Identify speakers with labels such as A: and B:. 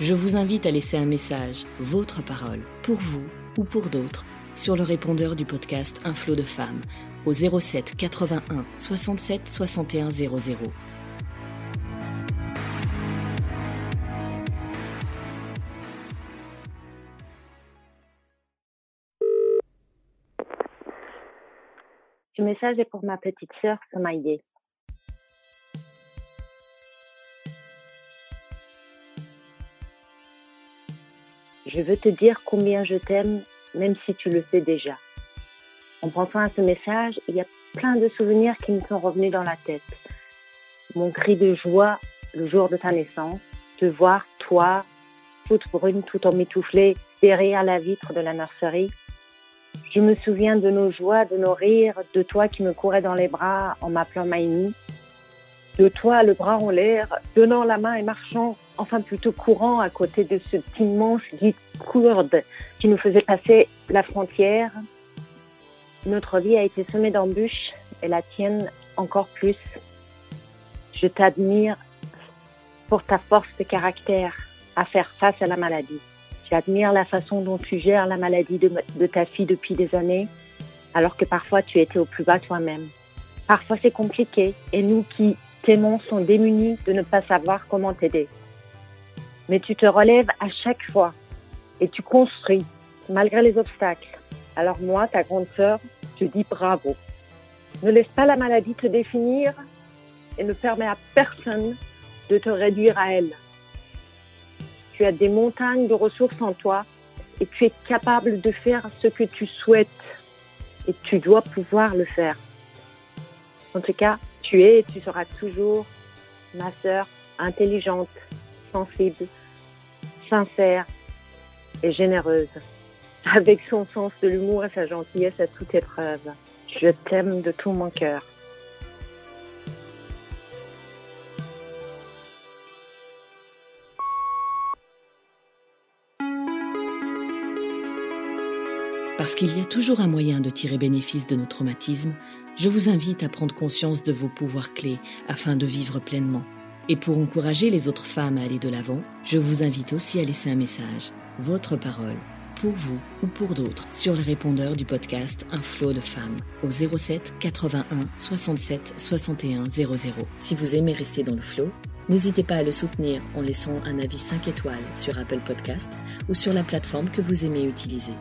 A: Je vous invite à laisser un message, votre parole, pour vous ou pour d'autres, sur le répondeur du podcast Un flot de femmes au 07 81 67 61 00.
B: Ce message est pour ma petite sœur Somaïe. Je veux te dire combien je t'aime, même si tu le sais déjà. En pensant à ce message, il y a plein de souvenirs qui me sont revenus dans la tête. Mon cri de joie le jour de ta naissance, te voir, toi, toute brune, tout emmitouflée, derrière la vitre de la nurserie. Je me souviens de nos joies, de nos rires, de toi qui me courais dans les bras en m'appelant Maïmi, de toi le bras en l'air, donnant la main et marchant, enfin plutôt courant à côté de ce immense guide courde qui nous faisait passer la frontière. Notre vie a été semée d'embûches et la tienne encore plus. Je t'admire pour ta force de caractère à faire face à la maladie. J'admire la façon dont tu gères la maladie de, de ta fille depuis des années, alors que parfois tu étais au plus bas toi-même. Parfois c'est compliqué et nous qui t'aimons sont démunis de ne pas savoir comment t'aider. Mais tu te relèves à chaque fois et tu construis malgré les obstacles. Alors moi, ta grande sœur, je dis bravo. Ne laisse pas la maladie te définir et ne permets à personne de te réduire à elle. Tu as des montagnes de ressources en toi et tu es capable de faire ce que tu souhaites et tu dois pouvoir le faire. En tout cas, tu es et tu seras toujours ma sœur intelligente, sensible, sincère et généreuse, avec son sens de l'humour et sa gentillesse à toute épreuve. Je t'aime de tout mon cœur.
A: Parce qu'il y a toujours un moyen de tirer bénéfice de nos traumatismes, je vous invite à prendre conscience de vos pouvoirs clés afin de vivre pleinement. Et pour encourager les autres femmes à aller de l'avant, je vous invite aussi à laisser un message, votre parole, pour vous ou pour d'autres, sur le répondeur du podcast Un flot de femmes au 07 81 67 61 00. Si vous aimez rester dans le flot, n'hésitez pas à le soutenir en laissant un avis 5 étoiles sur Apple Podcast ou sur la plateforme que vous aimez utiliser.